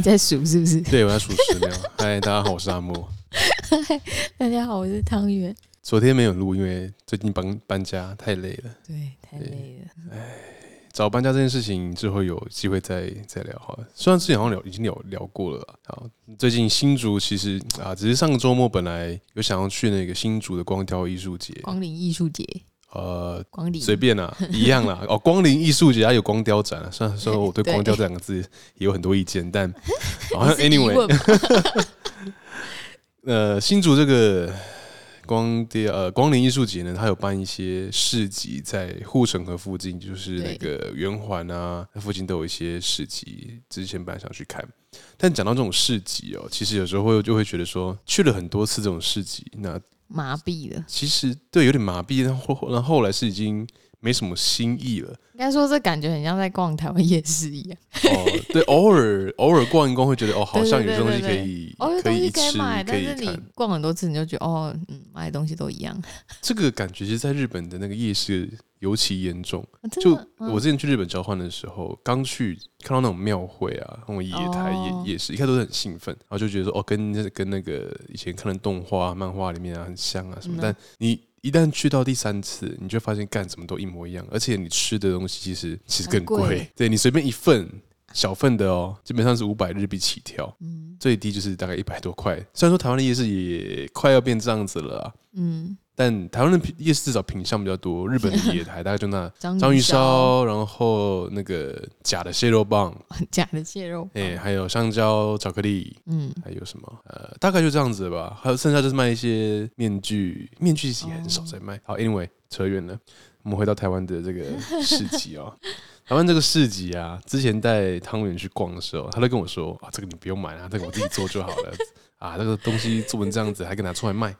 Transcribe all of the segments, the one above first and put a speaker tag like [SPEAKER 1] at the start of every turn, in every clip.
[SPEAKER 1] 你在数是不是？
[SPEAKER 2] 对，我在数十秒。嗨，大家好，我是阿莫。
[SPEAKER 1] 嗨，大家好，我是汤圆。
[SPEAKER 2] 昨天没有录，因为最近搬搬家太累了。
[SPEAKER 1] 对，太累了。
[SPEAKER 2] 哎，找搬家这件事情之后有机会再再聊好了。虽然之前好像聊已经聊聊过了。好，最近新竹其实啊，只是上个周末本来有想要去那个新竹的光雕艺术节。
[SPEAKER 1] 光临艺术节。
[SPEAKER 2] 呃，光临随便啦，一样啦。哦，光临艺术节它有光雕展啊。虽然说我对光雕这两个字也有很多意见，但 好像 anyway，呃，新竹这个光雕呃光临艺术节呢，它有办一些市集，在护城河附近，就是那个圆环啊，那附近都有一些市集。之前本来想去看，但讲到这种市集哦，其实有时候会就会觉得说，去了很多次这种市集，那。
[SPEAKER 1] 麻痹了，其
[SPEAKER 2] 实对，有点麻痹。然后，然后后来是已经没什么新意了。
[SPEAKER 1] 应该说，这感觉很像在逛台湾夜市一样。
[SPEAKER 2] 哦，对，偶尔偶尔逛一逛，会觉得哦，好像有东西可以，可以吃，可以看。但是你
[SPEAKER 1] 逛很多次，你就觉得哦，嗯，买的东西都一样。
[SPEAKER 2] 这个感觉其实，在日本的那个夜市。尤其严重，就我之前去日本交换的时候，刚去看到那种庙会啊，那种野台夜夜市，一开始都是很兴奋，然后就觉得说哦，跟跟那个以前看的动画、漫画里面啊很像啊什么。但你一旦去到第三次，你就发现干什么都一模一样，而且你吃的东西其实其实更贵。对，你随便一份小份的哦，基本上是五百日币起跳，最低就是大概一百多块。虽然说台湾的夜市也快要变这样子了，嗯。但台湾的夜市至少品相比较多，日本的野台大概就那章鱼烧，然后那个假的蟹肉棒，
[SPEAKER 1] 假的蟹肉，
[SPEAKER 2] 哎，还有香蕉巧克力，嗯，还有什么？呃，大概就这样子吧。还有剩下就是卖一些面具，面具其实也很少在卖。好，Anyway，扯远了，我们回到台湾的这个市集哦。台湾这个市集啊，之前带汤圆去逛的时候，他都跟我说啊，这个你不用买啊，这个我自己做就好了啊，那个东西做成这样子，还可以拿出来卖。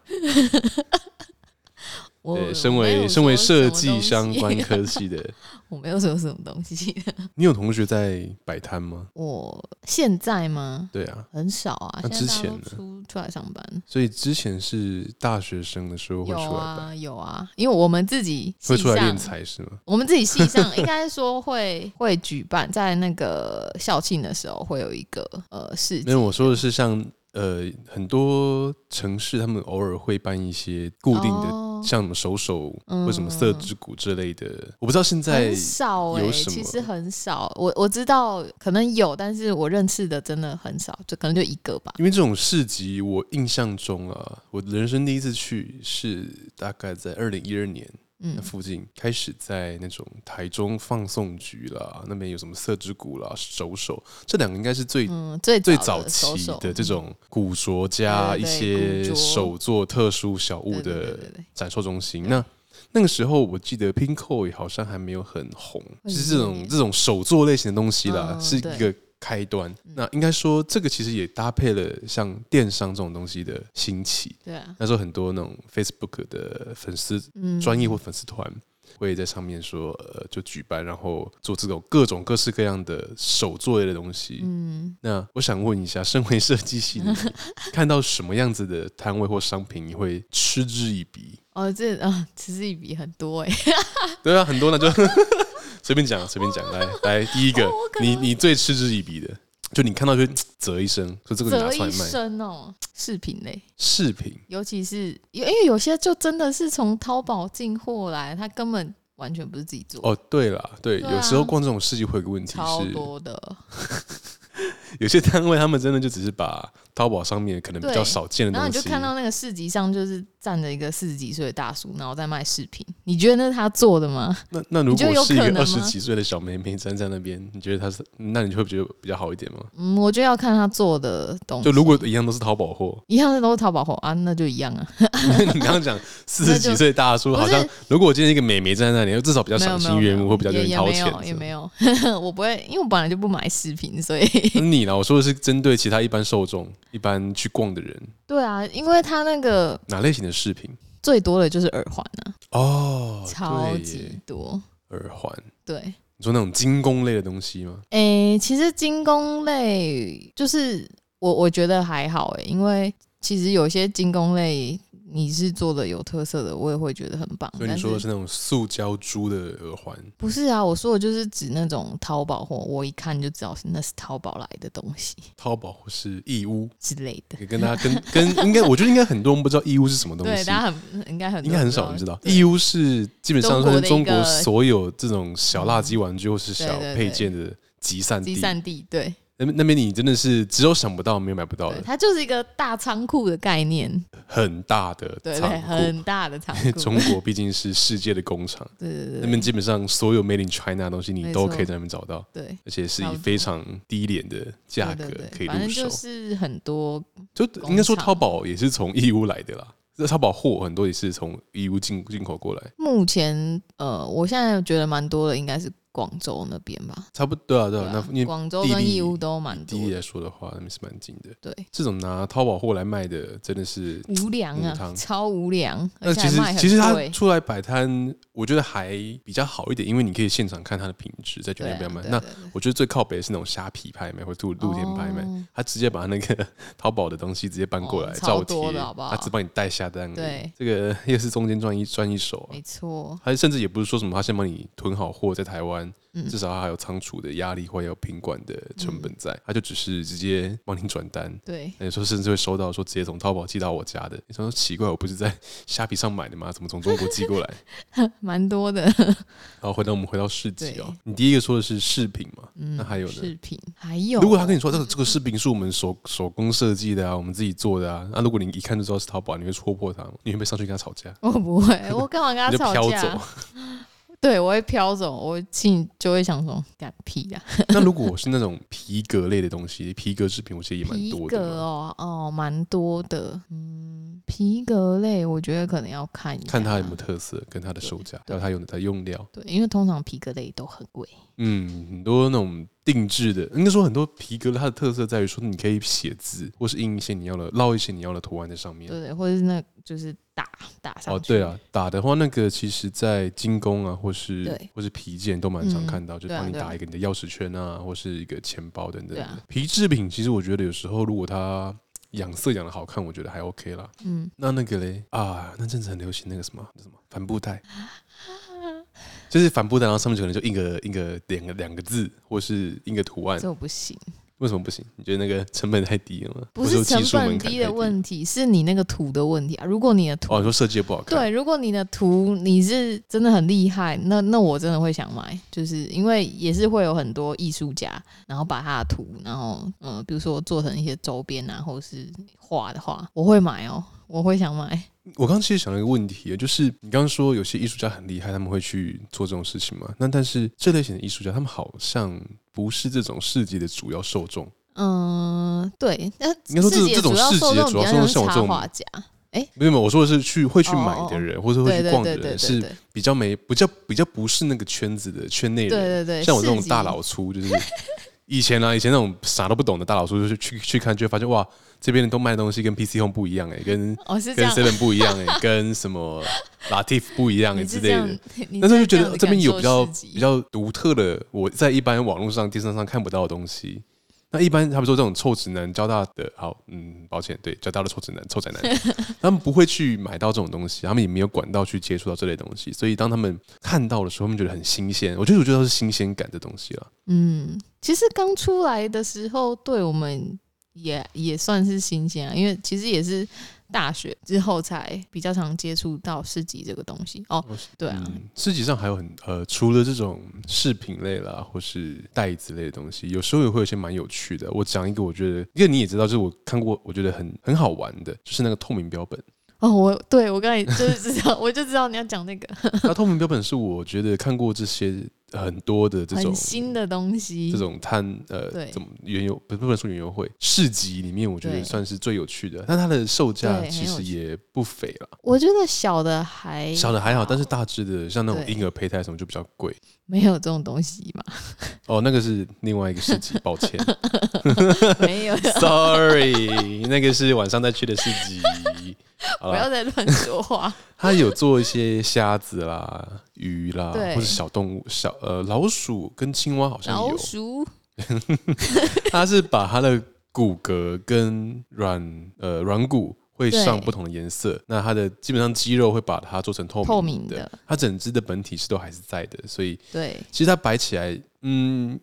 [SPEAKER 2] 对，身为身为设计相关科 系的，
[SPEAKER 1] 我没有说什么东西。
[SPEAKER 2] 你有同学在摆摊吗？
[SPEAKER 1] 我现在吗？
[SPEAKER 2] 对啊，
[SPEAKER 1] 很少啊。
[SPEAKER 2] 那之前呢？
[SPEAKER 1] 出出来上班，
[SPEAKER 2] 所以之前是大学生的时候会出来
[SPEAKER 1] 有啊，有啊。因为我们自己
[SPEAKER 2] 会出来练财是吗？
[SPEAKER 1] 我们自己系上 应该说会会举办，在那个校庆的时候会有一个呃事。
[SPEAKER 2] 没有，我说的是像呃很多城市，他们偶尔会办一些固定的。哦像什么手手或什么色之谷之类的，嗯、我不知道现在有什么。很少、欸、其实很少。我我知道可能有，但是我认识的真的很少，就可能就一个吧。因为这种市集，我印象中啊，我人生第一次去是大概在二零一二年。那附近开始在那种台中放送局啦，那边有什么色之谷啦、手手，这两个应该是最、嗯、最最早期的这种古着加一些手作特殊小物的展售中心。那那个时候我记得 Pinkoi 好像还没有很红，就是这种这种手作类型的东西啦，是一个。开端，那应该说这个其实也搭配了像电商这种东西的兴起。对啊，那时候很多那种 Facebook 的粉丝专业或粉丝团会在上面说，呃，就举办，然后做这种各种各式各样的手作类的东西。嗯，那我想问一下，身为设计系的，看到什么样子的摊位或商品，你会嗤之以鼻？
[SPEAKER 1] 哦，这啊，嗤之以鼻很多哎。
[SPEAKER 2] 对啊，很多那就。随便讲，随便讲，来来，第一个，哦、你你最嗤之以鼻的，就你看到就啧一声，说这个你拿出来卖。啧一声哦，饰品类，饰品，尤其是因为有些就真的是从淘宝进货来，他根本完全不是自己做。哦，对了，对，有时候逛这种市集会有个问题是，超多的。有些摊位他们真的就只是把淘宝上面可能比较少见的东西，然后你就看到那个市集上就是站着一个四十几岁的大叔，然后在卖饰品。你觉得那是他做的吗？那那如果是一个二十几岁的小妹妹站在那边，你觉得他是？那你会觉得比较好一点吗？嗯，我觉得要看他做的东西。就如果一样都是淘宝货，一样的都是淘宝货啊，那就一样啊。你刚刚讲四十几岁大叔，好像如果我今天一个美眉站在那里，至少比较赏心悦目，会比较愿意掏钱。也没有，我不会，因为我本来就不买饰品，所以你呢？我说的是针对其他一般受众、一般去逛的人。对啊，因为他那个哪类型的饰品最多的就是耳环呢？哦，超级多耳环。对，你说那种精工类的东西吗？哎、欸，其实精工类就是我我觉得还好哎，因为其实有些精工类。
[SPEAKER 1] 你是做的有特色的，我也会觉得很棒。
[SPEAKER 2] 所以你说的是那种塑胶珠的耳环？
[SPEAKER 1] 不是啊，我说的就是指那种淘宝货，我一看就知道是那是淘宝来的东西。
[SPEAKER 2] 淘宝或是义乌
[SPEAKER 1] 之类的。
[SPEAKER 2] 跟大家跟跟应该，我觉得应该很多人不知道义乌是什么东西。
[SPEAKER 1] 对，大家很应该很
[SPEAKER 2] 应该很少人知道。义乌是基本上是中国所有这种小垃圾玩具或是小配件的集散地。
[SPEAKER 1] 集散地，对。
[SPEAKER 2] 那那边你真的是只有想不到，没有买不到的。
[SPEAKER 1] 它就是一个大仓库的概念，
[SPEAKER 2] 很大的仓库，
[SPEAKER 1] 对，对，很大的仓库。
[SPEAKER 2] 中国毕竟是世界的工厂，
[SPEAKER 1] 对对对，
[SPEAKER 2] 那边基本上所有 Made in China 的东西你都可以在那边找到，
[SPEAKER 1] 对，
[SPEAKER 2] 而且是以非常低廉的价格可以入手。
[SPEAKER 1] 反正就是很多，
[SPEAKER 2] 就应该说淘宝也是从义乌来的啦。这淘宝货很多也是从义乌进进口过来。
[SPEAKER 1] 目前呃，我现在觉得蛮多的，应该是。广州那边吧，
[SPEAKER 2] 差不多啊，对啊，那
[SPEAKER 1] 广州跟义乌都蛮多。
[SPEAKER 2] 地理来说的话，那边是蛮近的。
[SPEAKER 1] 对，
[SPEAKER 2] 这种拿淘宝货来卖的，真的是
[SPEAKER 1] 无良啊，超无良。
[SPEAKER 2] 那其实其实他出来摆摊，我觉得还比较好一点，因为你可以现场看它的品质，在决定要不要买。那我觉得最靠北的是那种虾皮拍卖或者露天拍卖，他直接把那个淘宝的东西直接搬过来照贴，他只帮你代下单。
[SPEAKER 1] 对，
[SPEAKER 2] 这个又是中间赚一赚一手。
[SPEAKER 1] 没错，
[SPEAKER 2] 他甚至也不是说什么，他先帮你囤好货在台湾。至少他还有仓储的压力，或有品管的成本在，他就只是直接帮你转单。
[SPEAKER 1] 对，
[SPEAKER 2] 有时候甚至会收到说直接从淘宝寄到我家的。你说奇怪，我不是在虾皮上买的吗？怎么从中国寄过来？
[SPEAKER 1] 蛮多的。
[SPEAKER 2] 然后回到我们回到市集哦，你第一个说的是饰品嘛？那还有呢？
[SPEAKER 1] 饰品还有。
[SPEAKER 2] 如果他跟你说这个这个饰品是我们手手工设计的啊，我们自己做的啊，那如果你一看就知道是淘宝，你会戳破他吗？你会不会上去跟他吵架？
[SPEAKER 1] 我不会，我干嘛跟他吵架？飘走。对，我会飘走，我心里就会想说，干屁呀！
[SPEAKER 2] 那如果我是那种皮革类的东西，皮革制品，我觉得也蛮多的。
[SPEAKER 1] 皮革哦，哦，蛮多的。嗯，皮革类，我觉得可能要看一下，
[SPEAKER 2] 看它有没有特色，跟它的售价，还有它用的它用料。
[SPEAKER 1] 对，因为通常皮革类都很贵。
[SPEAKER 2] 嗯，很多那种定制的，应该说很多皮革它的特色在于说，你可以写字，或是印一些你要的，烙一些你要的图案在上面。
[SPEAKER 1] 对对，或者是那，就是打打上去。
[SPEAKER 2] 哦，对啊，打的话，那个其实在精工啊，或是或是皮件都蛮常看到，嗯、就帮你打一个你的钥匙圈啊，或是一个钱包等等的。啊、皮制品其实我觉得有时候如果它养色养的好看，我觉得还 OK 啦。嗯，那那个嘞啊，那阵子很流行那个什么什么帆布袋。就是帆布袋，然后上面可能就印个印个两个两个字，或是印个图案。
[SPEAKER 1] 这不行。
[SPEAKER 2] 为什么不行？你觉得那个成本太低了吗？
[SPEAKER 1] 不是成本低的问题，是你那个图的问题啊。如果你的图，
[SPEAKER 2] 哦，你说设计的不好看。
[SPEAKER 1] 对，如果你的图你是真的很厉害，那那我真的会想买，就是因为也是会有很多艺术家，然后把他的图，然后嗯、呃，比如说做成一些周边啊，或者是画的话，我会买哦，我会想买。
[SPEAKER 2] 我刚刚其实想了一个问题，就是你刚刚说有些艺术家很厉害，他们会去做这种事情嘛？那但是这类型的艺术家，他们好像不是这种市集的主要受众。
[SPEAKER 1] 嗯，对。那
[SPEAKER 2] 应该说这这种市集的主要受众像我这种画家，哎，没有没有，我说的是去会去买的人，或者会去逛的人，是比较没比较比较不是那个圈子的圈内人。对对对，像我这种大老粗，就是以前啊，以前那种啥都不懂的大老叔，就是去去看，就会发现哇。这边的都卖东西跟 PC Home 不一样哎、欸，跟、哦、跟 Seven 不一样哎、欸，跟什么 Latif 不一样哎、欸、之类的。但是就觉得这边有比较比较独特的，我在一般网络上、电视上看不到的东西。那一般他们说这种臭直男、交大的，好，嗯，抱歉，对，交大的臭直男、臭宅男，他们不会去买到这种东西，他们也没有管道去接触到这类东西，所以当他们看到的时候，他们觉得很新鲜。我觉得我觉得是新鲜感的东西了。
[SPEAKER 1] 嗯，其实刚出来的时候，对我们。也也算是新鲜啊，因为其实也是大学之后才比较常接触到市集这个东西哦。对啊，嗯、
[SPEAKER 2] 市集上还有很呃，除了这种饰品类啦，或是袋子类的东西，有时候也会有些蛮有趣的。我讲一个，我觉得，因为你也知道，就是我看过，我觉得很很好玩的，就是那个透明标本。
[SPEAKER 1] 哦，我对我刚才就是知道，我就知道你要讲那个。
[SPEAKER 2] 那透明标本是我觉得看过这些。很多的这种
[SPEAKER 1] 新的东西，
[SPEAKER 2] 这种摊呃，对怎么原油不不能说原油会市集里面，我觉得算是最有趣的。但它的售价其实也不菲了。
[SPEAKER 1] 我觉得小的还
[SPEAKER 2] 小的还好，但是大致的像那种婴儿胚胎什么就比较贵。
[SPEAKER 1] 没有这种东西嘛？
[SPEAKER 2] 哦，那个是另外一个市集，抱歉，
[SPEAKER 1] 没有
[SPEAKER 2] ，sorry，那个是晚上再去的市集。
[SPEAKER 1] 不要再乱说话。
[SPEAKER 2] 他有做一些虾子啦、鱼啦，或者小动物，小呃老鼠跟青蛙好像有。老
[SPEAKER 1] 鼠。它
[SPEAKER 2] 是把它的骨骼跟软呃软骨。会上不同的颜色。那它的基本上肌肉会把它做成透明的，透明的，它整只的本体是都还是在的，所以
[SPEAKER 1] 对，
[SPEAKER 2] 其实它摆起来，嗯。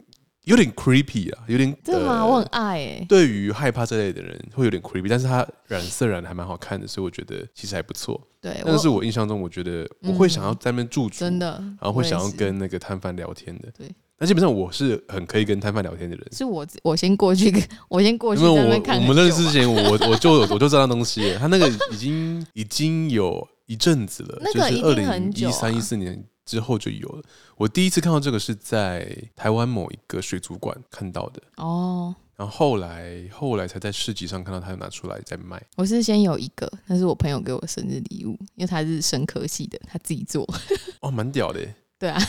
[SPEAKER 2] 有点 creepy 啊，有点
[SPEAKER 1] 真的吗？我很爱哎。
[SPEAKER 2] 对于害怕这类的人会有点 creepy，但是它染色染的还蛮好看的，所以我觉得其实还不错。
[SPEAKER 1] 对，
[SPEAKER 2] 那是我印象中，我觉得我会想要在那边驻足，
[SPEAKER 1] 真的，
[SPEAKER 2] 然后会想要跟那个摊贩聊天的。
[SPEAKER 1] 对，
[SPEAKER 2] 那基本上我是很可以跟摊贩聊天的人。
[SPEAKER 1] 是我我先过去，我先过去。
[SPEAKER 2] 因为我我们认识之前，我我就我就知道那东西，他那个已经已经有一阵子了，就是二零一三一四年。之后就有了。我第一次看到这个是在台湾某一个水族馆看到的哦，然后后来后来才在市集上看到他拿出来在卖。
[SPEAKER 1] 我是先有一个，那是我朋友给我生日礼物，因为他是生科系的，他自己做。
[SPEAKER 2] 哦，蛮屌的。
[SPEAKER 1] 对啊，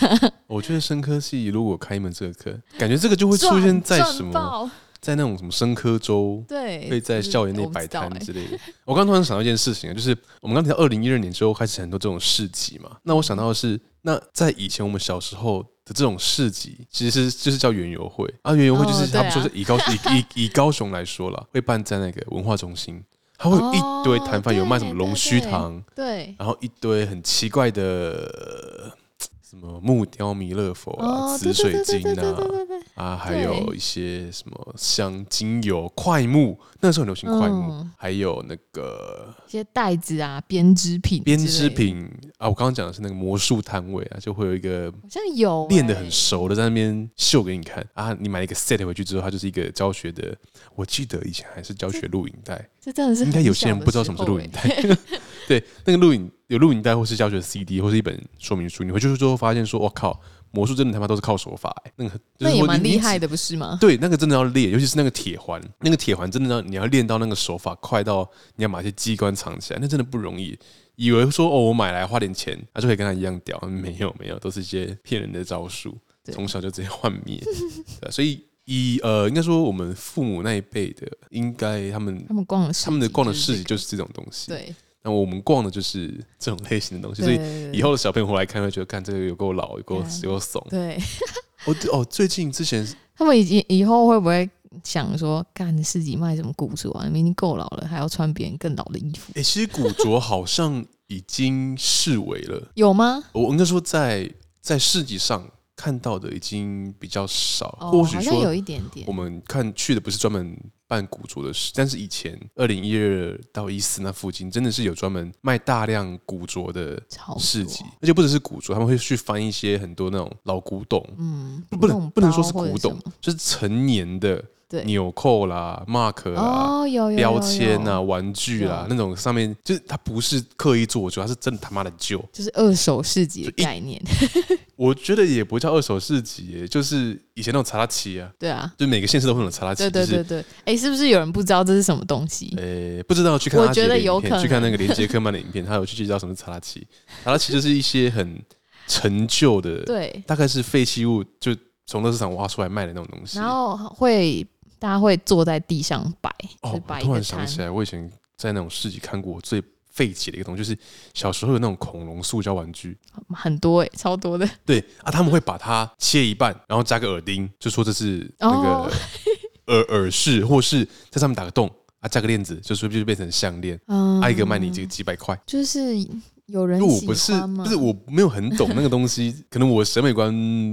[SPEAKER 2] 我觉得生科系如果开一门这个课，感觉这个就会出现在什么？在那种什么生科周，
[SPEAKER 1] 对，
[SPEAKER 2] 会在校园内摆摊之类的。我刚突然想到一件事情啊，就是我们刚提到二零一二年之后开始很多这种市集嘛。那我想到的是，那在以前我们小时候的这种市集，其实就是叫园游会啊。园游会就是他们说是以高 以以以高雄来说了，会办在那个文化中心，它会有一堆摊贩，有卖什么龙须糖，
[SPEAKER 1] 对，
[SPEAKER 2] 然后一堆很奇怪的。什么木雕弥勒佛啊，紫水晶啊，啊，还有一些什么香精油、快木，那时候很流行快木，还有那个
[SPEAKER 1] 一些袋子啊、编织品、
[SPEAKER 2] 编织品啊。我刚刚讲的是那个魔术摊位啊，就会有一个好
[SPEAKER 1] 像有
[SPEAKER 2] 练得很熟的在那边秀给你看啊。你买一个 set 回去之后，它就是一个教学的。我记得以前还是教学录影带，
[SPEAKER 1] 这真的是
[SPEAKER 2] 应该有些人不知道什么是录影带。对，那个录影有录影带，或是教学 CD，或是一本说明书，你回去之后发现说，我靠，魔术真的他妈都是靠手法，欸，那个就是
[SPEAKER 1] 那也蛮厉害的，不是吗？
[SPEAKER 2] 对，那个真的要练，尤其是那个铁环，那个铁环真的要你要练到那个手法快到你要把一些机关藏起来，那真的不容易。以为说哦，我买来花点钱，他就可以跟他一样屌，没有没有，都是一些骗人的招数，从小就直接幻灭。所以以呃，应该说我们父母那一辈的，应该他们
[SPEAKER 1] 他们逛的
[SPEAKER 2] 他们的逛的市集就是这种东西，
[SPEAKER 1] 对。
[SPEAKER 2] 那我们逛的就是这种类型的东西，所以以后的小朋友回来看，会觉得看这个有够老，有够有够怂。
[SPEAKER 1] 对，
[SPEAKER 2] 哦哦，最近之前
[SPEAKER 1] 他们已经以后会不会想说，干市集卖什么古着啊？你们已经够老了，还要穿别人更老的衣服？
[SPEAKER 2] 哎、欸，其实古着好像已经式微了，
[SPEAKER 1] 有吗？
[SPEAKER 2] 我应该说在在市集上。看到的已经比较少，
[SPEAKER 1] 哦、
[SPEAKER 2] 或许说
[SPEAKER 1] 有一点点。
[SPEAKER 2] 我们看去的不是专门办古着的事，但是以前二零一二到一四那附近，真的是有专门卖大量古着的市集，而且不只是古着，他们会去翻一些很多那种老古董，嗯，不能不能说是古董，就是成年的。对。纽扣啦、mark 啦、标签啊、玩具啦，那种上面就是它不是刻意做旧，它是真的他妈的旧，
[SPEAKER 1] 就是二手市集的概念。
[SPEAKER 2] 我觉得也不叫二手市集，就是以前那种查拉奇啊。
[SPEAKER 1] 对啊，
[SPEAKER 2] 就每个县市都会有查拉奇。
[SPEAKER 1] 对对对对，哎、就是欸，是不是有人不知道这是什么东西？
[SPEAKER 2] 呃、欸，不知道去看我觉得有可能去看那个连杰克曼的影片，他有去介绍什么是查拉奇。查拉奇就是一些很陈旧的，
[SPEAKER 1] 对，大
[SPEAKER 2] 概是废弃物，就从乐市场挖出来卖的那种东西，
[SPEAKER 1] 然后会。大家会坐在地上摆
[SPEAKER 2] 哦，我突然想起来，我以前在那种市集看过最废弃的一个东西，就是小时候有那种恐龙塑胶玩具，
[SPEAKER 1] 很多诶、欸，超多的。
[SPEAKER 2] 对啊，他们会把它切一半，然后加个耳钉，就说这是那个耳耳饰，或是在上面打个洞啊，加个链子，就说就变成项链，嗯，一个卖你这个几百块，
[SPEAKER 1] 就是。有人
[SPEAKER 2] 我不是不是我没有很懂那个东西，可能我审美观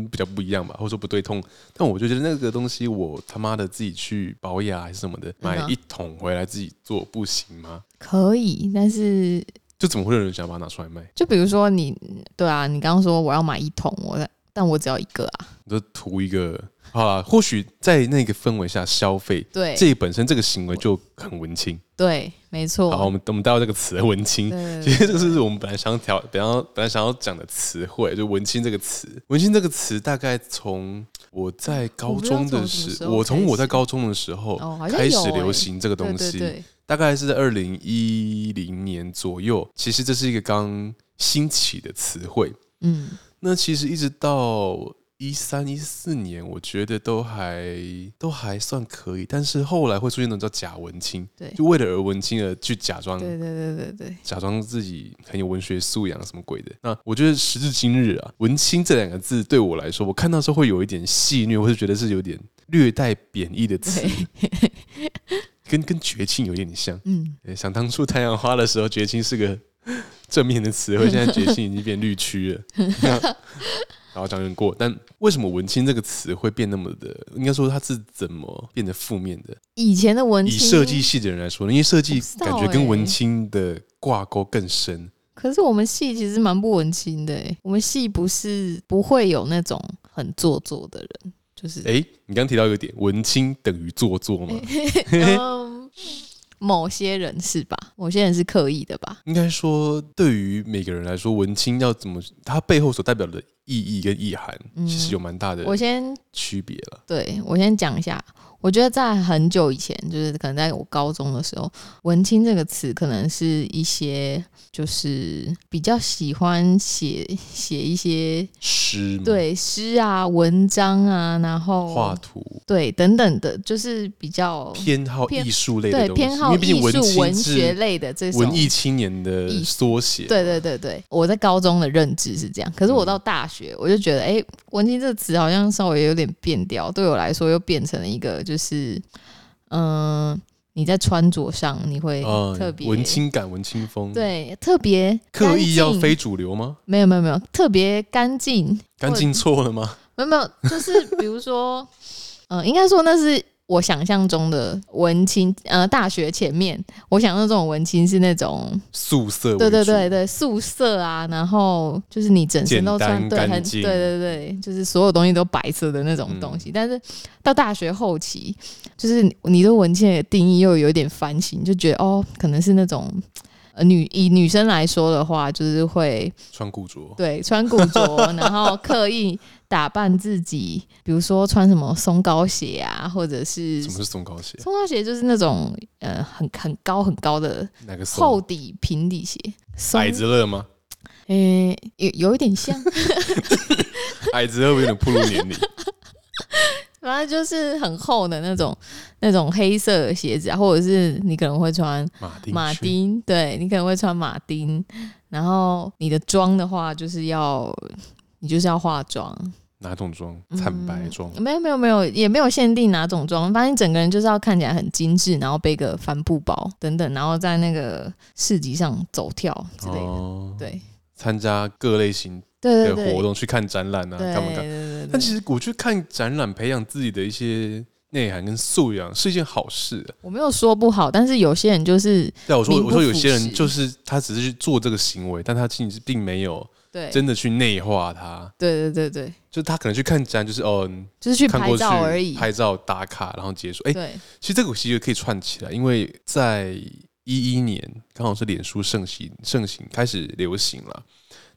[SPEAKER 2] 比较不一样吧，或者说不对痛。但我就觉得那个东西，我他妈的自己去保养还是什么的，买一桶回来自己做不行吗？
[SPEAKER 1] 可以，但是
[SPEAKER 2] 就怎么会有人想把它拿出来卖？
[SPEAKER 1] 就比如说你对啊，你刚刚说我要买一桶，我但我只要一个啊，
[SPEAKER 2] 你就图一个。好了，或许在那个氛围下消费，
[SPEAKER 1] 对，
[SPEAKER 2] 这本身这个行为就很文青。
[SPEAKER 1] 对，没错。
[SPEAKER 2] 好，我们我们带到这个词“文青”，其实这个是我们本来想要调，本来本来想要讲的词汇，就“文青”这个词。文青这个词大概从我在高中的时，我从我在高中的时候开始流行这个东西，大概是在二零一零年左右。其实这是一个刚兴起的词汇。嗯，那其实一直到。一三一四年，我觉得都还都还算可以，但是后来会出现那种叫假文青，
[SPEAKER 1] 对，
[SPEAKER 2] 就为了而文青而去假装，
[SPEAKER 1] 对对对对对，
[SPEAKER 2] 假装自己很有文学素养什么鬼的。那我觉得时至今日啊，文青这两个字对我来说，我看到时候会有一点戏谑，或是觉得是有点略带贬义的词。跟跟绝情有点像。嗯，想当初太阳花的时候，绝情是个正面的词汇，现在决心已经变绿区了。然后讲人过，但为什么“文青”这个词会变那么的？应该说它是怎么变得负面的？
[SPEAKER 1] 以前的文青，
[SPEAKER 2] 以设计系的人来说，因为设计感觉跟文青的挂钩更深。
[SPEAKER 1] 可是我们系其实蛮不文青的，欸，我们系不是不会有那种很做作的人。就是哎，
[SPEAKER 2] 你刚刚提到一个点，文青等于做作吗？
[SPEAKER 1] 嗯，某些人是吧？某些人是刻意的吧？
[SPEAKER 2] 应该说，对于每个人来说，文青要怎么，它背后所代表的意义跟意涵，其实有蛮大的。我先区别了。
[SPEAKER 1] 对，我先讲一下。我觉得在很久以前，就是可能在我高中的时候，“文青”这个词可能是一些就是比较喜欢写写一些
[SPEAKER 2] 诗，
[SPEAKER 1] 对诗啊、文章啊，然后
[SPEAKER 2] 画图，
[SPEAKER 1] 对等等的，就是比较
[SPEAKER 2] 偏好艺术类的
[SPEAKER 1] 对偏好艺术文学类的这种
[SPEAKER 2] 文艺青年的缩写。
[SPEAKER 1] 对对对对，我在高中的认知是这样，可是我到大学，我就觉得，哎、欸，“文青”这个词好像稍微有点变调，对我来说又变成了一个就。是，嗯、呃，你在穿着上你会特别、
[SPEAKER 2] 呃、文青感、文青风，
[SPEAKER 1] 对，特别
[SPEAKER 2] 刻意要非主流吗？
[SPEAKER 1] 没有没有没有，特别干净，
[SPEAKER 2] 干净错了吗？
[SPEAKER 1] 没有没有，就是比如说，嗯、呃，应该说那是。我想象中的文青，呃，大学前面，我想象这种文青是那种
[SPEAKER 2] 素色，
[SPEAKER 1] 对对对对，素色啊，然后就是你整身都穿对很对对对，就是所有东西都白色的那种东西。嗯、但是到大学后期，就是你对文青的定义又有点翻新，就觉得哦，可能是那种。呃，女以女生来说的话，就是会
[SPEAKER 2] 穿古着，
[SPEAKER 1] 对，穿古着，然后 刻意打扮自己，比如说穿什么松糕鞋啊，或者是
[SPEAKER 2] 什么是松糕鞋？
[SPEAKER 1] 松糕鞋就是那种呃很很高很高的那个厚底平底鞋，
[SPEAKER 2] 矮子乐吗？
[SPEAKER 1] 诶、欸，有有一点像，
[SPEAKER 2] 矮子乐有点暴露年龄？
[SPEAKER 1] 反正就是很厚的那种，那种黑色的鞋子啊，或者是你可能会穿马丁，马丁，对，你可能会穿马丁。然后你的妆的话，就是要你就是要化妆，
[SPEAKER 2] 哪种妆？惨白妆？
[SPEAKER 1] 没有没有没有，也没有限定哪种妆，反正你整个人就是要看起来很精致，然后背个帆布包等等，然后在那个市集上走跳之类的，哦、对，
[SPEAKER 2] 参加各类型。的活动去看展览啊，干嘛干？但其实我去看展览，培养自己的一些内涵跟素养是一件好事啊。
[SPEAKER 1] 我没有说不好，但是有些人就是
[SPEAKER 2] 对我说，我说有些人就是他只是去做这个行为，但他其实并没有对真的去内化它。
[SPEAKER 1] 对对对对，
[SPEAKER 2] 就他可能去看展，就是哦，
[SPEAKER 1] 就是去拍照而已，
[SPEAKER 2] 拍照打卡，然后结束。哎，对，其实这个其实可以串起来，因为在一一年刚好是脸书盛行盛行开始流行了，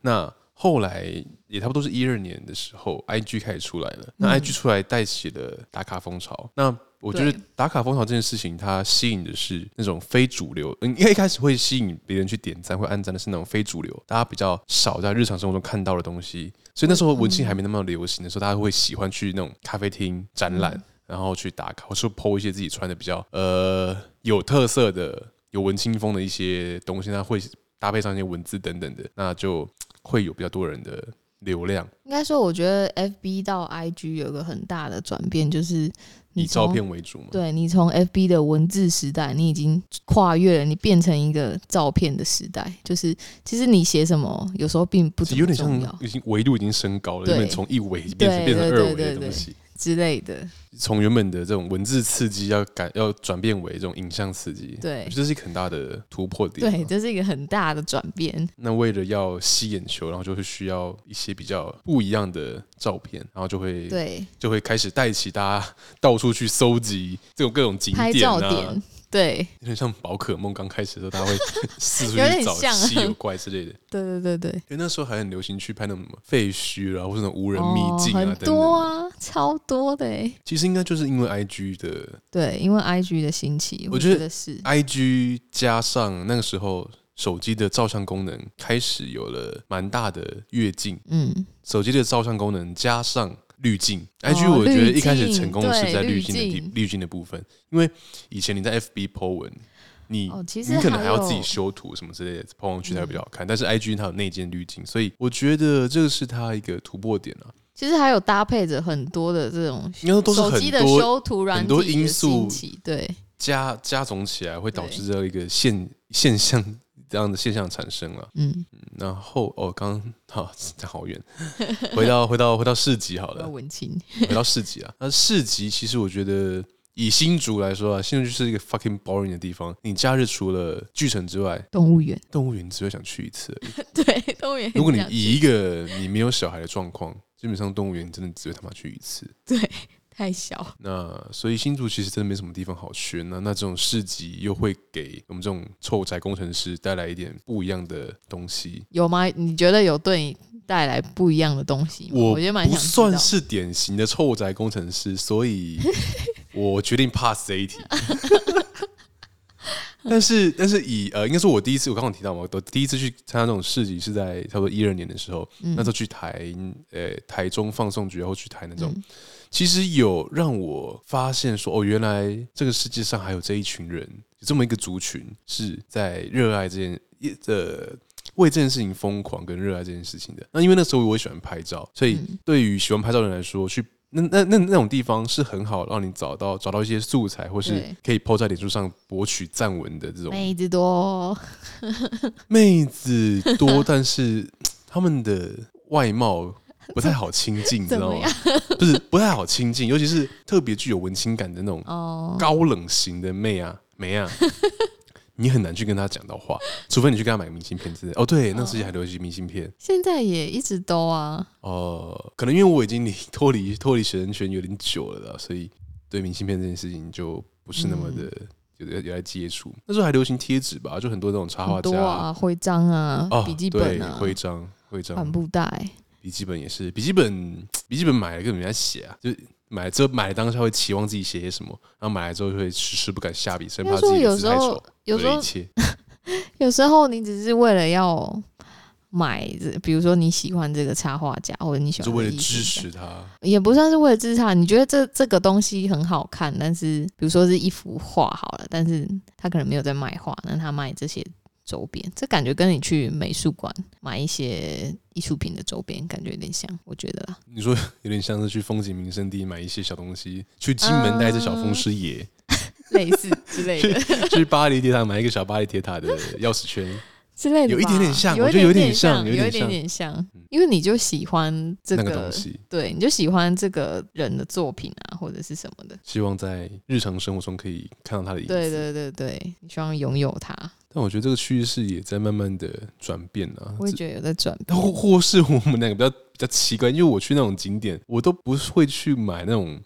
[SPEAKER 2] 那。后来也差不多是一二年的时候，IG 开始出来了。那 IG 出来带起了打卡风潮。那我觉得打卡风潮这件事情，它吸引的是那种非主流。因为一开始会吸引别人去点赞、会按赞的是那种非主流，大家比较少在日常生活中看到的东西。所以那时候文青还没那么流行的时候，大家会喜欢去那种咖啡厅展览，然后去打卡，或是 po 一些自己穿的比较呃有特色的、有文青风的一些东西，那会搭配上一些文字等等的，那就。会有比较多人的流量。应该
[SPEAKER 1] 说，我觉得 FB 到 IG 有个很大的转变，就是
[SPEAKER 2] 以照片为主嘛。
[SPEAKER 1] 对，你从 FB 的文字时代，你已经跨越了，你变成一个照片的时代。就是其实你写什么，有时候并不
[SPEAKER 2] 有点像已经维度已经升高了，因为从一维变成变成二维的东西。
[SPEAKER 1] 之类的，
[SPEAKER 2] 从原本的这种文字刺激要改，要转变为这种影像刺激，对，这是一个很大的突破点。
[SPEAKER 1] 对，这是一个很大的转变。
[SPEAKER 2] 那为了要吸眼球，然后就是需要一些比较不一样的照片，然后就会对，就会开始带起大家到处去搜集这种各种景点啊。拍照点
[SPEAKER 1] 对，
[SPEAKER 2] 有点像宝可梦刚开始的时候，大家会 四处去找稀有怪之类的。
[SPEAKER 1] 对对对对，
[SPEAKER 2] 因为那时候还很流行去拍那种什么废墟啊，或者那种无人秘境啊，
[SPEAKER 1] 很多啊，超多的哎。
[SPEAKER 2] 其实应该就是因为 IG 的，
[SPEAKER 1] 对，因为 IG 的兴起，
[SPEAKER 2] 我觉得是 IG 加上那个时候手机的照相功能开始有了蛮大的跃进。嗯，手机的照相功能加上。滤镜，IG 我觉得一开始成功的是在滤镜的滤镜的部分，因为以前你在 FB po 文，你你可能还要自己修图什么之类的，po 上去才会比较好看。但是 IG 它有内建滤镜，所以我觉得这个是它一个突破点啊。
[SPEAKER 1] 其实还有搭配着很多的这种，
[SPEAKER 2] 应该都是
[SPEAKER 1] 手机的修图
[SPEAKER 2] 软多因素，
[SPEAKER 1] 对
[SPEAKER 2] 加加总起来，会导致这一个现现象这样的现象产生了。嗯，然后哦，刚刚好讲好远，回到回到回到市集好了，
[SPEAKER 1] 文青，
[SPEAKER 2] 回到市集啊。那市集其实我觉得。以新竹来说啊，新竹就是一个 fucking boring 的地方。你假日除了巨城之外，
[SPEAKER 1] 动物园，
[SPEAKER 2] 动物园只会想去一次而已。
[SPEAKER 1] 对，动物园。
[SPEAKER 2] 如果你以一个你没有小孩的状况，基本上动物园真的只会他妈去一次。
[SPEAKER 1] 对，太小。
[SPEAKER 2] 那所以新竹其实真的没什么地方好去。那那这种市集又会给我们这种臭宅工程师带来一点不一样的东西，
[SPEAKER 1] 有吗？你觉得有对你带来不一样的东西？
[SPEAKER 2] 我觉得蛮算是典型的臭宅工程师，所以。我决定 pass 这一题，但是但是以呃，应该说我第一次，我刚刚提到嘛，我第一次去参加这种市集是在差不多一二年的时候，嗯、那时候去台呃台中放送局，然后去台那种，嗯、其实有让我发现说，哦，原来这个世界上还有这一群人，有这么一个族群是在热爱这件呃为这件事情疯狂跟热爱这件事情的。那因为那时候我也喜欢拍照，所以对于喜欢拍照的人来说，去。那那那那种地方是很好让你找到找到一些素材，或是可以 po 在脸书上博取赞文的这种。
[SPEAKER 1] 妹子多，
[SPEAKER 2] 妹子多，但是他们的外貌 不太好亲近，你知道吗？不 是不太好亲近，尤其是特别具有文青感的那种高冷型的妹啊，妹啊。你很难去跟她讲到话，除非你去跟她买个明信片之类。哦，对，那时期还流行明信片，
[SPEAKER 1] 现在也一直都啊。
[SPEAKER 2] 哦、呃，可能因为我已经离脱离脱离学生圈有点久了啦，所以对明信片这件事情就不是那么的有有来接触。那时候还流行贴纸吧，就很多那种插画家
[SPEAKER 1] 啊、徽章啊、笔记本啊、
[SPEAKER 2] 徽章、徽章、
[SPEAKER 1] 帆布袋、
[SPEAKER 2] 笔记本也是，笔记本 笔记本买了跟人家写啊，就。买之后买当下会期望自己写些什么，然后买来之后就会迟迟不敢下笔，生怕自己有时候。
[SPEAKER 1] 有时候，有时候你只是为了要买，比如说你喜欢这个插画家，或者你喜欢，
[SPEAKER 2] 就为了支持他，
[SPEAKER 1] 也不算是为了支持他。你觉得这这个东西很好看，但是比如说是一幅画好了，但是他可能没有在卖画，那他卖这些。周边，这感觉跟你去美术馆买一些艺术品的周边感觉有点像，我觉得啦。
[SPEAKER 2] 你说有点像是去风景名胜地买一些小东西，去金门带着小风师爷，
[SPEAKER 1] 类似之类的。
[SPEAKER 2] 去，去巴黎铁塔买一个小巴黎铁塔的钥匙圈。
[SPEAKER 1] 之类的，
[SPEAKER 2] 有一点点像，我觉得有点像，
[SPEAKER 1] 有一点点像，因为你就喜欢这个东西，对，你就喜欢这个人的作品啊，或者是什么的，
[SPEAKER 2] 希望在日常生活中可以看到他的影子，
[SPEAKER 1] 对对对对，你希望拥有它。
[SPEAKER 2] 但我觉得这个趋势也在慢慢的转变啊，
[SPEAKER 1] 我也觉得有在转变，
[SPEAKER 2] 或或是我们两个比较比较奇怪，因为我去那种景点，我都不会去买那种。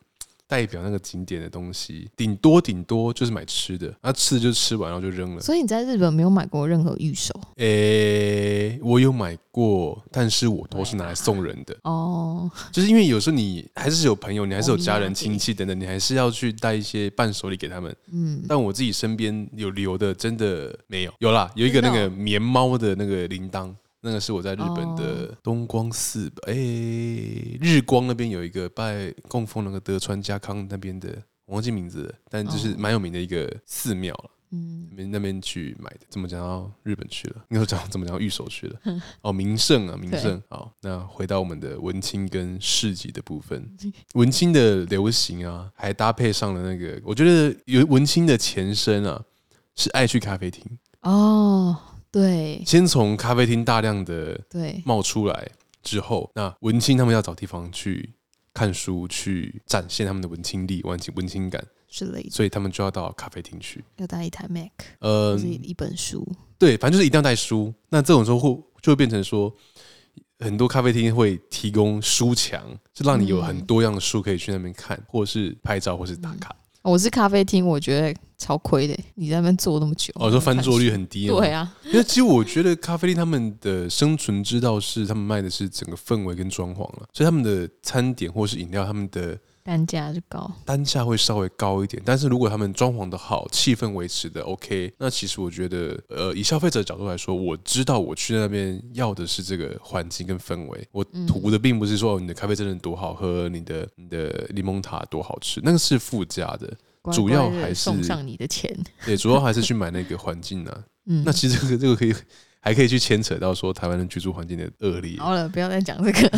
[SPEAKER 2] 代表那个景点的东西，顶多顶多就是买吃的，那吃的就吃完然后就扔了。
[SPEAKER 1] 所以你在日本没有买过任何御守？
[SPEAKER 2] 诶、欸，我有买过，但是我都是拿来送人的。哦，就是因为有时候你还是有朋友，你还是有家人亲戚等等，你还是要去带一些伴手礼给他们。嗯，但我自己身边有留的真的没有，有啦，有一个那个棉猫的那个铃铛。那个是我在日本的东光寺，哎、欸，日光那边有一个拜供奉那个德川家康那边的，我忘记名字了，但就是蛮有名的一个寺庙了。嗯，那边去买的，怎么讲到日本去了？应该说讲怎么讲到御守去了？哦，名胜啊，名胜。好，那回到我们的文青跟市集的部分，文青的流行啊，还搭配上了那个，我觉得有文青的前身啊，是爱去咖啡厅
[SPEAKER 1] 哦。对，
[SPEAKER 2] 先从咖啡厅大量的对。冒出来之后，那文青他们要找地方去看书，去展现他们的文青力、文青文青感，
[SPEAKER 1] 是的，
[SPEAKER 2] 所以他们就要到咖啡厅去，
[SPEAKER 1] 要带一台 Mac，呃，一本书，
[SPEAKER 2] 对，反正就是一定要带书。那这种时候会就会变成说，很多咖啡厅会提供书墙，就让你有很多样的书可以去那边看，或者是拍照，或是打卡。嗯
[SPEAKER 1] 我是咖啡厅，我觉得超亏的。你在那边坐那么久，
[SPEAKER 2] 哦，说翻桌率很低。
[SPEAKER 1] 对啊，
[SPEAKER 2] 因为其实我觉得咖啡厅他们的生存之道是，他们卖的是整个氛围跟装潢了，所以他们的餐点或是饮料，他们的。
[SPEAKER 1] 单价就高，
[SPEAKER 2] 单价会稍微高一点，但是如果他们装潢的好，气氛维持的 OK，那其实我觉得，呃，以消费者的角度来说，我知道我去那边要的是这个环境跟氛围，我图的并不是说你的咖啡真的多好喝，你的你的柠檬塔多好吃，那个是附加的，主要还是
[SPEAKER 1] 送上你的钱，
[SPEAKER 2] 对，主要还是去买那个环境呢。嗯，那其实这个这个可以还可以去牵扯到说台湾的居住环境的恶劣。
[SPEAKER 1] 好了，不要再讲这个。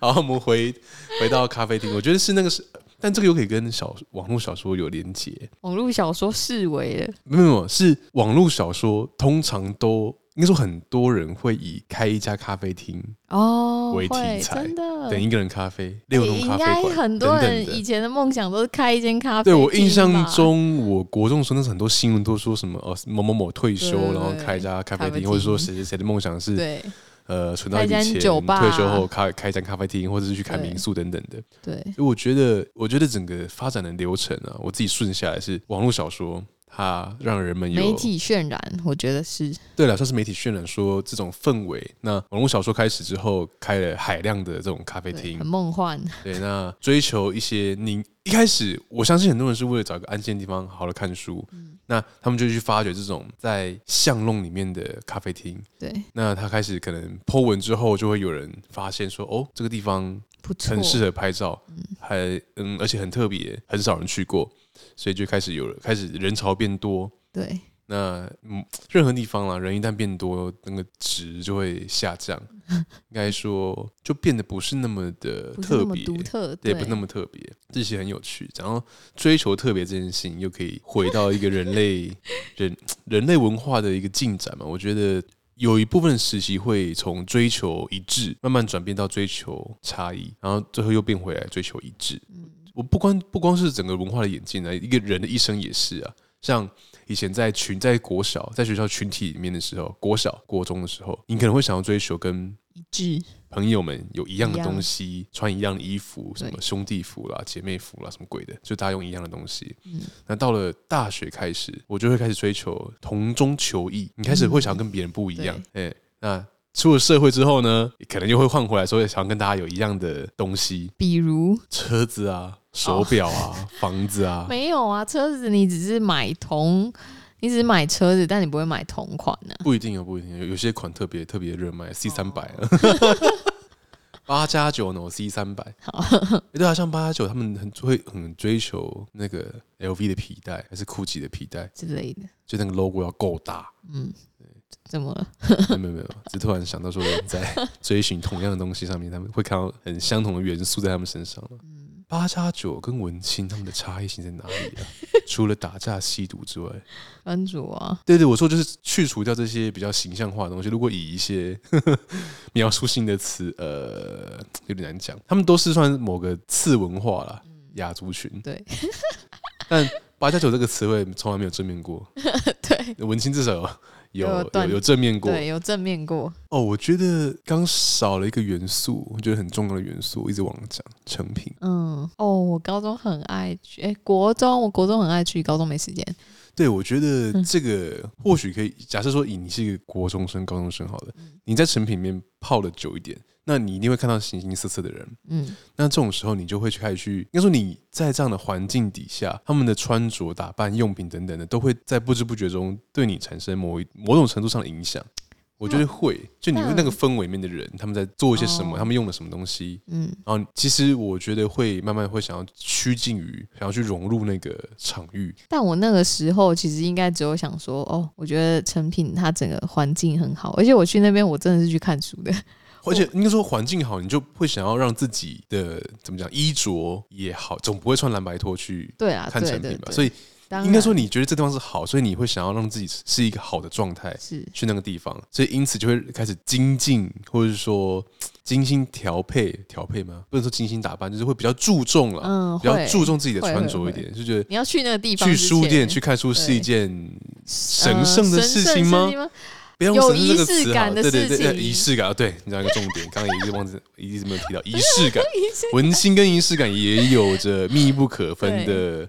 [SPEAKER 2] 好，我们回回到咖啡厅，我觉得是那个是，但这个又可以跟小网络小说有连结。
[SPEAKER 1] 网络小说视为了，
[SPEAKER 2] 没有没有，是网络小说通常都。应该说，很多人会以开一家咖啡厅哦为题材，真的等一个人咖啡六栋咖啡馆，应该
[SPEAKER 1] 很多人以前的梦想都是开一间咖啡。
[SPEAKER 2] 对，我印象中，我国中时候那时候很多新闻都说什么哦某某某退休，然后开一家咖啡厅，或者说谁谁谁的梦想是对呃存到一笔钱，退休后开开一间咖啡厅，或者是去开民宿等等的。
[SPEAKER 1] 对，
[SPEAKER 2] 所以我觉得，我觉得整个发展的流程啊，我自己顺下来是网络小说。它让人们有
[SPEAKER 1] 媒体渲染，我觉得是
[SPEAKER 2] 对了，算是媒体渲染，说这种氛围。那网络小说开始之后，开了海量的这种咖啡厅，
[SPEAKER 1] 很梦幻。
[SPEAKER 2] 对，那追求一些你一开始，我相信很多人是为了找一个安静的地方好好的看书，嗯、那他们就去发掘这种在巷弄里面的咖啡厅。
[SPEAKER 1] 对，
[SPEAKER 2] 那他开始可能 po 文之后，就会有人发现说，哦，这个地方很适合拍照，嗯还嗯，而且很特别，很少人去过。所以就开始有了，开始人潮变多。
[SPEAKER 1] 对，
[SPEAKER 2] 那嗯，任何地方啦，人一旦变多，那个值就会下降。应该说，就变得不是那么的特别，
[SPEAKER 1] 独特，
[SPEAKER 2] 对，不是那么特别。这些很有趣，然后追求特别这件事情，又可以回到一个人类人 人类文化的一个进展嘛。我觉得有一部分实习会从追求一致，慢慢转变到追求差异，然后最后又变回来追求一致。嗯。我不光不光是整个文化的演进啊，一个人的一生也是啊。像以前在群在国小在学校群体里面的时候，国小国中的时候，你可能会想要追求跟一致朋友们有一样的东西，穿一样的衣服，什么兄弟服啦、姐妹服啦，什么鬼的，就大家用一样的东西。嗯，那到了大学开始，我就会开始追求同中求异，你开始会想要跟别人不一样。哎，那。出了社会之后呢，可能又会换回来，所以想要跟大家有一样的东西，
[SPEAKER 1] 比如
[SPEAKER 2] 车子啊、手表啊、哦、房子啊。没
[SPEAKER 1] 有啊，车子你只是买同，你只是买车子，但你不会买同款呢、啊。
[SPEAKER 2] 不一定哦，不一定有，有些款特别特别热卖，C 三百，八加九呢，C 三百。好，对啊，像八加九，他们很会很追求那个 LV 的皮带，还是 GUCCI 的皮带
[SPEAKER 1] 之类的，
[SPEAKER 2] 就那个 logo 要够大。嗯。
[SPEAKER 1] 怎么了？
[SPEAKER 2] 没有没有，只突然想到说，在追寻同样的东西上面，他们会看到很相同的元素在他们身上。八加九跟文青他们的差异性在哪里啊？除了打架、吸毒之外，
[SPEAKER 1] 安卓啊？
[SPEAKER 2] 对对，我说就是去除掉这些比较形象化的东西。如果以一些 描述性的词，呃，有点难讲。他们都是算某个次文化啦，亚族群。
[SPEAKER 1] 对，
[SPEAKER 2] 但八加九这个词汇从来没有正面过。
[SPEAKER 1] 对，
[SPEAKER 2] 文青至少有。有有有正面过，
[SPEAKER 1] 对，有正面过。
[SPEAKER 2] 哦，我觉得刚少了一个元素，我觉得很重要的元素，我一直忘了讲成品。
[SPEAKER 1] 嗯，哦，我高中很爱去，哎，国中我国中很爱去，高中没时间。
[SPEAKER 2] 对，我觉得这个或许可以，假设说，以你是一个国中生、高中生，好了，你在成品里面泡的久一点。那你一定会看到形形色色的人，嗯，那这种时候你就会去开始去，应该说你在这样的环境底下，他们的穿着打扮、用品等等的，都会在不知不觉中对你产生某一某种程度上的影响。我觉得会，就你会那个氛围里面的人，他们在做一些什么，他们用了什么东西，嗯，然后其实我觉得会慢慢会想要趋近于想要去融入那个场域。
[SPEAKER 1] 但我那个时候其实应该只有想说，哦，我觉得成品它整个环境很好，而且我去那边我真的是去看书的。
[SPEAKER 2] 而且 应该说环境好，你就会想要让自己的怎么讲衣着也好，总不会穿蓝白拖去对啊看成品吧？所以应该说你觉得这地方是好，所以你会想要让自己是一个好的状态，是。去那个地方，所以因此就会开始精进，或者是说精心调配调配吗？不能说精心打扮，就是会比较注重了，嗯，比较注重自己的穿着一点，就觉得
[SPEAKER 1] 你要去那个地方，
[SPEAKER 2] 去书店去看书是一件神圣的事情吗？不要用神这个词哈，对对对，仪式感啊，对，你知道一个重点，刚刚也一直忘记，一直没有提到 仪式感，文青跟仪式感也有着密不可分的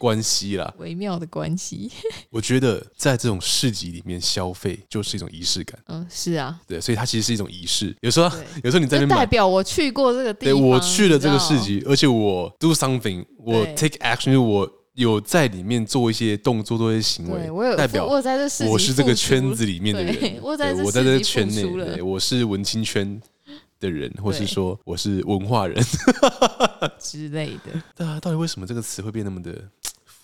[SPEAKER 2] 关系啦，
[SPEAKER 1] 微妙的关系。
[SPEAKER 2] 我觉得在这种市集里面消费就是一种仪式感，
[SPEAKER 1] 嗯，是啊，
[SPEAKER 2] 对，所以它其实是一种仪式。有时候，有时候你在那边
[SPEAKER 1] 代表我去过这个地
[SPEAKER 2] 方，对，我去了这个市集，而且我 do something，我 take action，我。有在里面做一些动作，做一些行为，代表我在这我是这个圈子里面的人。我在我在这个圈内，我是文青圈的人，或是说我是文化人
[SPEAKER 1] 之类的。
[SPEAKER 2] 对啊，到底为什么这个词会变那么的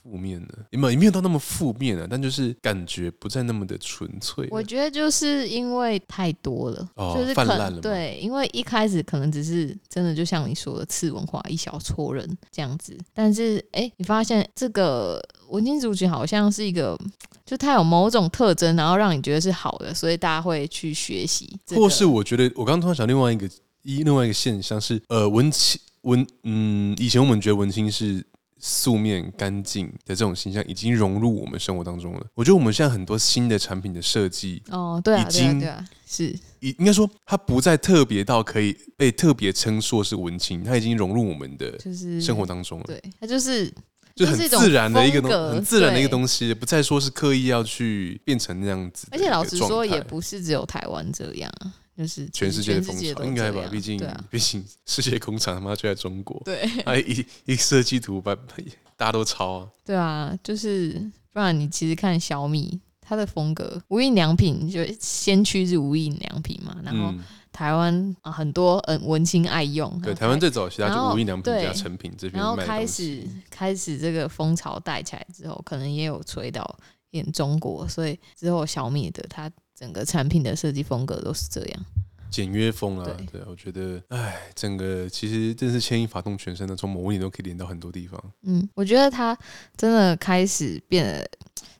[SPEAKER 2] 负面的？有没有也没有到那么负面啊，但就是感觉不再那么的纯粹。
[SPEAKER 1] 我觉得就是因为太多了，哦、就是泛滥了。对，因为一开始可能只是真的就像你说的次文化一小撮人这样子，但是哎，你发现这个文青族群好像是一个，就它有某种特征，然后让你觉得是好的，所以大家会去学习。这个、
[SPEAKER 2] 或是我觉得我刚刚突然想另外一个一另外一个现象是，呃，文青文嗯，以前我们觉得文青是。素面干净的这种形象已经融入我们生活当中了。我觉得我们现在很多新的产品的设计，
[SPEAKER 1] 哦，对啊，已经对啊，是，
[SPEAKER 2] 应应该说它不再特别到可以被特别称说是文青，它已经融入我们的就是生活当中了。
[SPEAKER 1] 对，它就是
[SPEAKER 2] 就很自然的一个东，很自然的一个东西，不再说是刻意要去变成那样子。
[SPEAKER 1] 而且老实说，也不是只有台湾这样。就是
[SPEAKER 2] 全世界的风潮，应该吧？毕竟，毕、啊、竟世界工厂他妈就在中国。
[SPEAKER 1] 对，
[SPEAKER 2] 还 一一设计图把大家都抄啊。
[SPEAKER 1] 对啊，就是不然你其实看小米，它的风格，无印良品就先驱是无印良品嘛。然后台湾啊很多嗯文青爱用。
[SPEAKER 2] 对，台湾最早其他就无印良品加成品这边。
[SPEAKER 1] 然后开始开始这个风潮带起来之后，可能也有吹到演中国，所以之后小米的它。整个产品的设计风格都是这样，
[SPEAKER 2] 简约风啊，对，对，我觉得，哎，整个其实真是牵一发动全身的，从某一点都可以连到很多地方。
[SPEAKER 1] 嗯，我觉得它真的开始变得。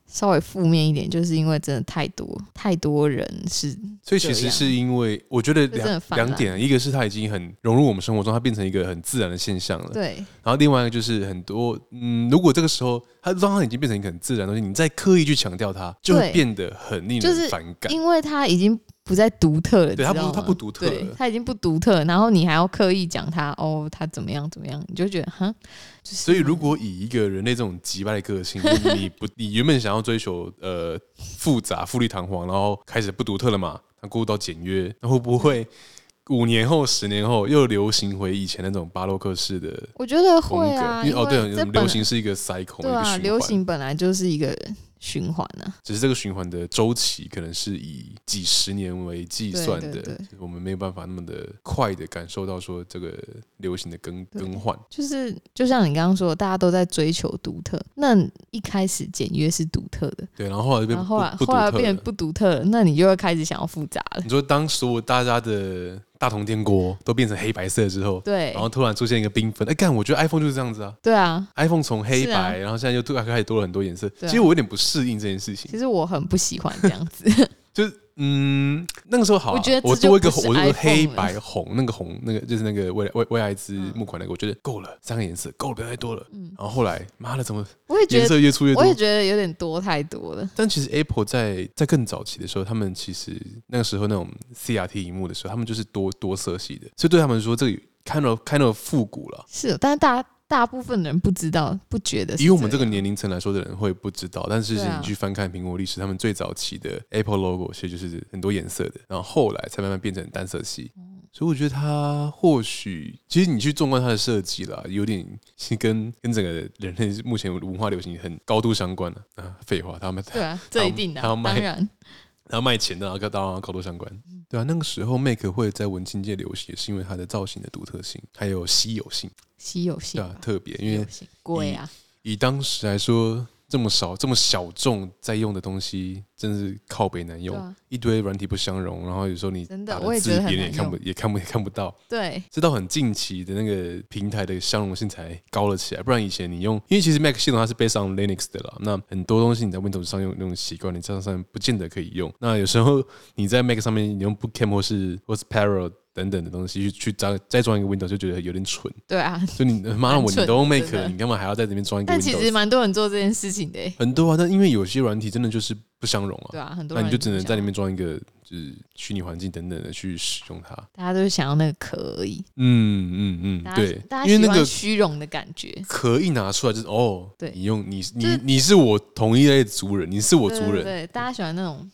[SPEAKER 1] 稍微负面一点，就是因为真的太多太多人是，
[SPEAKER 2] 所以其实是因为我觉得两两点，一个是它已经很融入我们生活中，它变成一个很自然的现象了。
[SPEAKER 1] 对。
[SPEAKER 2] 然后另外一个就是很多，嗯，如果这个时候它让它已经变成一个很自然的东西，你再刻意去强调它，就会变得很令人反感，
[SPEAKER 1] 因为它已经。不再独特了，
[SPEAKER 2] 对，它不，它不独特了，
[SPEAKER 1] 它已经不独特，然后你还要刻意讲它哦，它怎么样怎么样，你就觉得哈，就是。
[SPEAKER 2] 所以，如果以一个人类这种急败的个性，你不，你原本想要追求呃复杂、富丽堂皇，然后开始不独特了嘛？它过渡到简约，那会不会五年后、十年后又流行回以前那种巴洛克式的？
[SPEAKER 1] 我觉得会啊，
[SPEAKER 2] 因为哦，对，流行是一个 cycle，
[SPEAKER 1] 对啊，流行本来就是一个。循环呢、啊？
[SPEAKER 2] 只是这个循环的周期可能是以几十年为计算的，我们没有办法那么的快的感受到说这个流行的更更换。
[SPEAKER 1] 就是就像你刚刚说的，大家都在追求独特，那一开始简约是独特的，
[SPEAKER 2] 对，然后后来变后来
[SPEAKER 1] 后来变不独特了，那你就会开始想要复杂了。
[SPEAKER 2] 你说当时我大家的。大同电锅都变成黑白色之后，
[SPEAKER 1] 对，
[SPEAKER 2] 然后突然出现一个缤纷，哎，干，我觉得 iPhone 就是这样子啊，
[SPEAKER 1] 对啊
[SPEAKER 2] ，iPhone 从黑白，啊，然后现在又突然开始多了很多颜色，其实我有点不适应这件事情，
[SPEAKER 1] 其实我很不喜欢这样子。
[SPEAKER 2] 就嗯，那个时候好，啊，我觉得我多一个红，我黑白红，那个红，那个就是那个为为为爱之木款那个，我觉得够了，三个颜色够了，不要太多了。嗯，然后后来，妈的，怎么颜色越出越多？
[SPEAKER 1] 我也觉得有点多太多了。
[SPEAKER 2] 但其实 Apple 在在更早期的时候，他们其实那个时候那种 CRT 萤幕的时候，他们就是多多色系的，所以对他们说，这个 kind of kind of 复古了。
[SPEAKER 1] 是，但是大家。大部分人不知道，不觉得。
[SPEAKER 2] 以我们这个年龄层来说的人会不知道，但是你去翻看苹果历史，他们最早期的 Apple logo 其实就是很多颜色的，然后后来才慢慢变成单色系。所以我觉得它或许，其实你去纵观它的设计啦，有点跟跟整个人类目前文化流行很高度相关的啊。废话，他们
[SPEAKER 1] 对啊，这一定的，当然。
[SPEAKER 2] 然后卖钱的，然后跟当然高度相关，对啊，那个时候 Make 会在文青界流行，是因为它的造型的独特性，还有稀有性。
[SPEAKER 1] 稀有性，
[SPEAKER 2] 对啊，特别，因为
[SPEAKER 1] 贵啊。
[SPEAKER 2] 以当时来说。这么少、这么小众在用的东西，真是靠北难用，啊、一堆软体不相容，然后有时候你打的字别人也看不、也看不、也看不到。
[SPEAKER 1] 对，
[SPEAKER 2] 直到很近期的那个平台的相容性才高了起来，不然以前你用，因为其实 Mac 系统它是 based on Linux 的啦，那很多东西你在 Windows 上用那种习惯，你这样上面不见得可以用。那有时候你在 Mac 上面你用 Boot Camp 或是或是 Parallel 等等的东西去去装再装一个 Windows 就觉得有点蠢。
[SPEAKER 1] 对啊，
[SPEAKER 2] 就你妈我你都用 make，你干嘛还要在这边装一个 Windows？但
[SPEAKER 1] 其实蛮多人做这件事情的。
[SPEAKER 2] 很多啊，但因为有些软体真的就是不相容啊。
[SPEAKER 1] 对啊，很多。
[SPEAKER 2] 那你就只能在里面装一个就是虚拟环境等等的去使用它。
[SPEAKER 1] 大家都是想要那个壳而已。
[SPEAKER 2] 嗯嗯嗯，对。
[SPEAKER 1] 因为那个虚荣的感觉。
[SPEAKER 2] 壳一拿出来就是哦，对，你用你你你是我同一类族人，你是我族人。
[SPEAKER 1] 对，大家喜欢那种。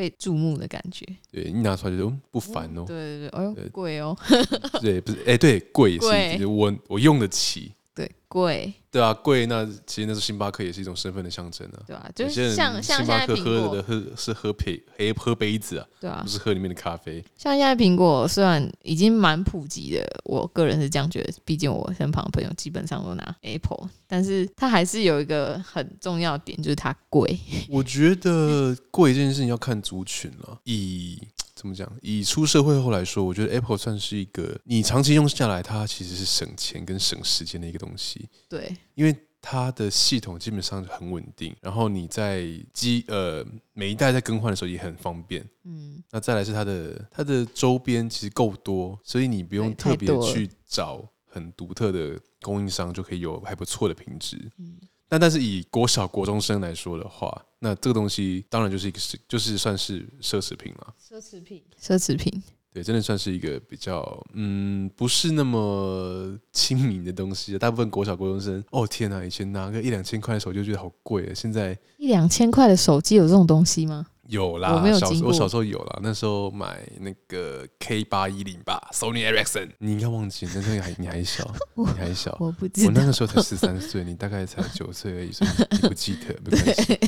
[SPEAKER 1] 被注目的感觉，
[SPEAKER 2] 对，一拿出来就不凡哦。
[SPEAKER 1] 对对对，哎呦，贵哦。
[SPEAKER 2] 对，不是，哎，对，贵是，我我用得起。
[SPEAKER 1] 对，贵。
[SPEAKER 2] 对啊，贵。那其实那是星巴克也是一种身份的象征啊。
[SPEAKER 1] 对啊，就是像像星巴克
[SPEAKER 2] 喝的喝是喝杯喝喝杯子啊，
[SPEAKER 1] 对啊，
[SPEAKER 2] 不是喝里面的咖啡。
[SPEAKER 1] 像现在苹果虽然已经蛮普及的，我个人是这样觉得。毕竟我身旁的朋友基本上都拿 Apple，但是它还是有一个很重要的点，就是它贵。
[SPEAKER 2] 我觉得贵这件事情要看族群了，以。怎么讲？以出社会后来说，我觉得 Apple 算是一个你长期用下来，它其实是省钱跟省时间的一个东西。
[SPEAKER 1] 对，
[SPEAKER 2] 因为它的系统基本上很稳定，然后你在机呃每一代在更换的时候也很方便。嗯，那再来是它的它的周边其实够多，所以你不用特别去找很独特的供应商，就可以有还不错的品质。嗯。但但是以国小国中生来说的话，那这个东西当然就是一个是就是算是奢侈品了。
[SPEAKER 1] 奢侈品，奢侈品，
[SPEAKER 2] 对，真的算是一个比较嗯不是那么亲民的东西。大部分国小国中生，哦天哪，以前拿个一两千块的手机就觉得好贵啊，现在
[SPEAKER 1] 一两千块的手机有这种东西吗？
[SPEAKER 2] 有啦，我没有小我小时候有啦，那时候买那个 K 八一零吧，Sony Ericsson，你应该忘记，那时候还你还小，你还小，
[SPEAKER 1] 我不记得，
[SPEAKER 2] 我那个时候才十三岁，你大概才九岁而已，所以你 不记得没关系。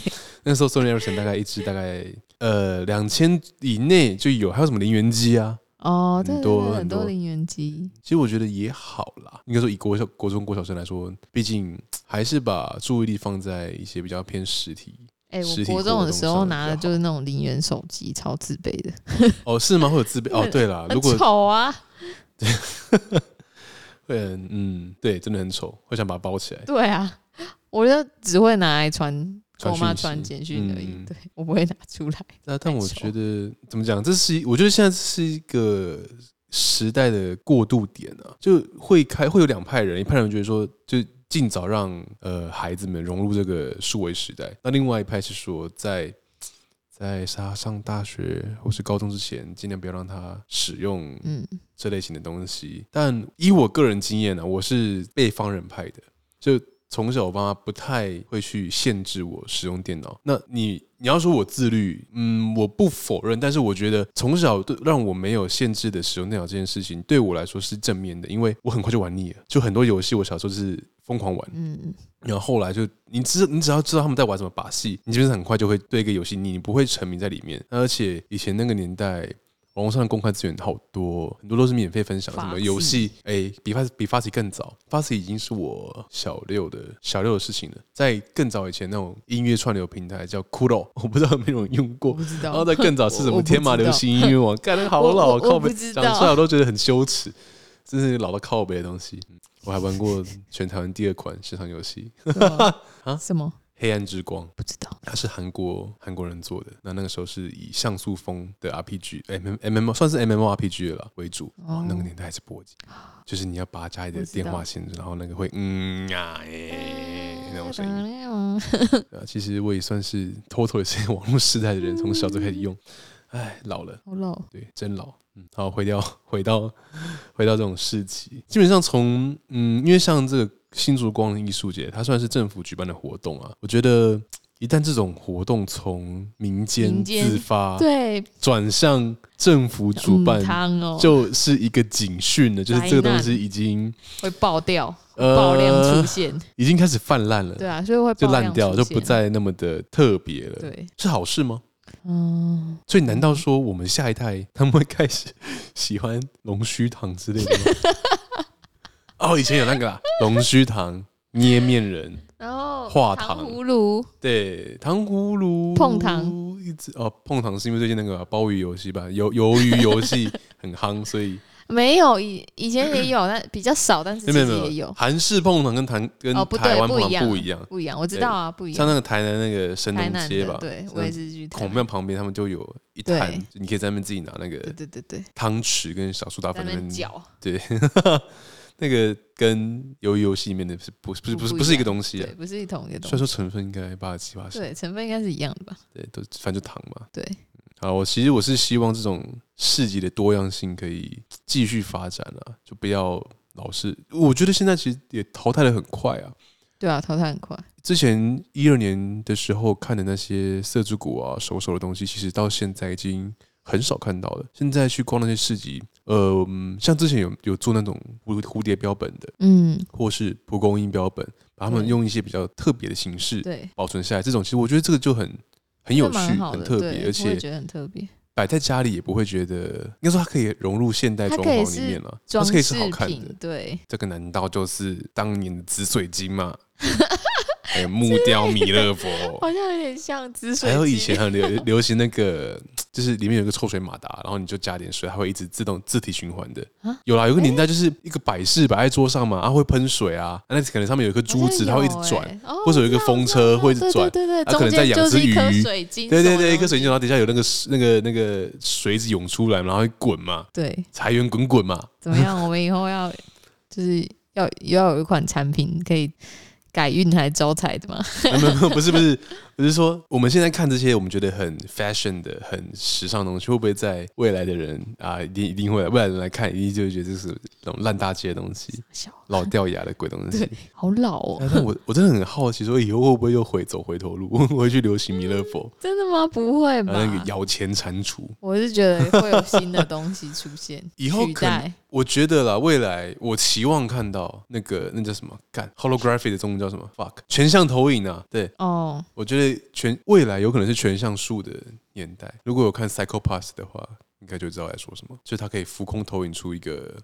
[SPEAKER 2] 那时候 Sony Ericsson 大概一支大概呃两千以内就有，还有什么零元机啊？
[SPEAKER 1] 哦，很多很多零元机。
[SPEAKER 2] 其实我觉得也好啦，应该说以国小、国中、国小生来说，毕竟还是把注意力放在一些比较偏实体。
[SPEAKER 1] 哎、欸，我国中的时候拿的就是那种零元手机，超自卑的。
[SPEAKER 2] 哦，是吗？会有自卑？哦，对了，如果
[SPEAKER 1] 丑啊，
[SPEAKER 2] 对，会很嗯，对，真的很丑，会想把它包起来。
[SPEAKER 1] 对啊，我就只会拿来传，跟我妈传简讯而已。嗯、对，我不会拿出来。
[SPEAKER 2] 那但我觉得怎么讲？这是我觉得现在是一个时代的过渡点啊，就会开会有两派人，一派人觉得说就。尽早让呃孩子们融入这个数位时代。那另外一派是说在，在在他上大学或是高中之前，尽量不要让他使用这类型的东西。但以我个人经验呢，我是被方人派的，就从小我爸妈不太会去限制我使用电脑。那你你要说我自律，嗯，我不否认。但是我觉得从小让我没有限制的使用电脑这件事情，对我来说是正面的，因为我很快就玩腻了。就很多游戏，我小时候是。疯狂玩，嗯，然后后来就你知，你只要知道他们在玩什么把戏，你就是很快就会对一个游戏，你不会沉迷在里面。而且以前那个年代，网络上的公开资源好多，很多都是免费分享。什么游戏？哎，比发比发起更早，发起已经是我小六的小六的事情了。在更早以前，那种音乐串流平台叫 Kudo，我不知道有没有人用过。然后在更早是什么天马流行音乐网，干的好老，靠北，讲出来我都觉得很羞耻，真是老到靠北的东西。我还玩过全台湾第二款线上游戏，
[SPEAKER 1] 啊？什么？
[SPEAKER 2] 黑暗之光？
[SPEAKER 1] 不知道。
[SPEAKER 2] 它是韩国韩国人做的。那那个时候是以像素风的 RPG，M M M 算是 M M O R P G 了为主。哦，那个年代还是波吉，就是你要拔家里的电话线，然后那个会嗯啊哎那种声音。其实我也算是偷偷的是网络时代的人，从小就开始用。哎，老了，
[SPEAKER 1] 好老，
[SPEAKER 2] 对，真老。嗯，好，回到回到回到这种事情，基本上从嗯，因为像这个新竹光艺术节，它算是政府举办的活动啊。我觉得 一旦这种活动从民间自发，
[SPEAKER 1] 对，
[SPEAKER 2] 转向政府主办，就是一个警讯了，就是这个东西已经
[SPEAKER 1] 会爆掉，爆量出现，
[SPEAKER 2] 已经开始泛滥了。
[SPEAKER 1] 对啊，所以会
[SPEAKER 2] 就烂掉，就不再那么的特别了。
[SPEAKER 1] 对，
[SPEAKER 2] 是好事吗？
[SPEAKER 1] 嗯，
[SPEAKER 2] 所以难道说我们下一代他们会开始喜欢龙须糖之类的吗？哦，以前有那个啦，龙须糖、捏面人，
[SPEAKER 1] 然后
[SPEAKER 2] 画糖。
[SPEAKER 1] 葫芦，
[SPEAKER 2] 对，糖葫芦。
[SPEAKER 1] 碰糖，
[SPEAKER 2] 一直哦碰糖是因为最近那个鲍鱼游戏吧，鱿鱿鱼游戏 很夯，所以。
[SPEAKER 1] 没有以以前也有，但比较少，但是其实也有。
[SPEAKER 2] 韩式碰糖跟台跟台湾碰糖不一样，
[SPEAKER 1] 不一样，我知道啊，不一样。
[SPEAKER 2] 像那个台南那个神农街吧，
[SPEAKER 1] 对，我也是去。
[SPEAKER 2] 孔庙旁边他们就有一摊，你可以在那边自己拿那个，
[SPEAKER 1] 对对对，
[SPEAKER 2] 汤匙跟小苏打粉那边
[SPEAKER 1] 搅，
[SPEAKER 2] 对，那个跟鱿鱼游戏里面的是不不是不是不是一个东西啊，
[SPEAKER 1] 不是一同一个东西。
[SPEAKER 2] 虽然说成分应该八十七八十，
[SPEAKER 1] 对，成分应该是一样的吧？
[SPEAKER 2] 对，都反正就糖嘛，
[SPEAKER 1] 对。
[SPEAKER 2] 好，我其实我是希望这种市集的多样性可以继续发展啊，就不要老是。我觉得现在其实也淘汰的很快啊。
[SPEAKER 1] 对啊，淘汰很快。
[SPEAKER 2] 之前一二年的时候看的那些色之谷啊、手手的东西，其实到现在已经很少看到的。现在去逛那些市集，呃，像之前有有做那种蝴蝴蝶标本的，嗯，或是蒲公英标本，把它们用一些比较特别的形式对保存下来。这种其实我觉得这个就很很有趣，很特别，而且
[SPEAKER 1] 觉得很特别。
[SPEAKER 2] 摆在家里也不会觉得，应该说它可以融入现代装潢里面了，它是可以是好看的。
[SPEAKER 1] 对，
[SPEAKER 2] 这个难道就是当年的紫水晶吗？还有木雕弥勒佛，
[SPEAKER 1] 好像有点像紫水晶。
[SPEAKER 2] 还有以前很流流行那个，就是里面有个抽水马达，然后你就加点水，它会一直自动自体循环的。有啦，有个年代就是一个摆饰摆在桌上嘛，它会喷水啊，那可能上面有一颗珠子，它会一直转，或者有一个风车会一直转对对，它可能在养只鱼。对对对，一颗水晶，然后底下有那个那个那个水子涌出来，然后会滚嘛。对，财源滚滚嘛。
[SPEAKER 1] 怎么样？我们以后要就是要要有一款产品可以。改运还招财的吗？
[SPEAKER 2] 没有没有，不是不是。我是说，我们现在看这些我们觉得很 fashion 的、很时尚的东西，会不会在未来的人啊，一定一定会，未来人来看，一定就会觉得这是那种烂大街的东西，老掉牙的鬼东西，
[SPEAKER 1] 好老哦。
[SPEAKER 2] 但我我真的很好奇，说以后会不会又回走回头路，会去流行弥勒佛？
[SPEAKER 1] 真的吗？不会吧？
[SPEAKER 2] 那个摇钱蟾蜍，
[SPEAKER 1] 我是觉得会有新的东西出现，
[SPEAKER 2] 以后可能我觉得啦，未来我期望看到那个那叫什么？干 holography 的中文叫什么？fuck 全像投影啊？对哦，我觉得。全未来有可能是全像素的年代。如果有看《Psycho Pass》的话，应该就知道在说什么。就是它可以浮空投影出一个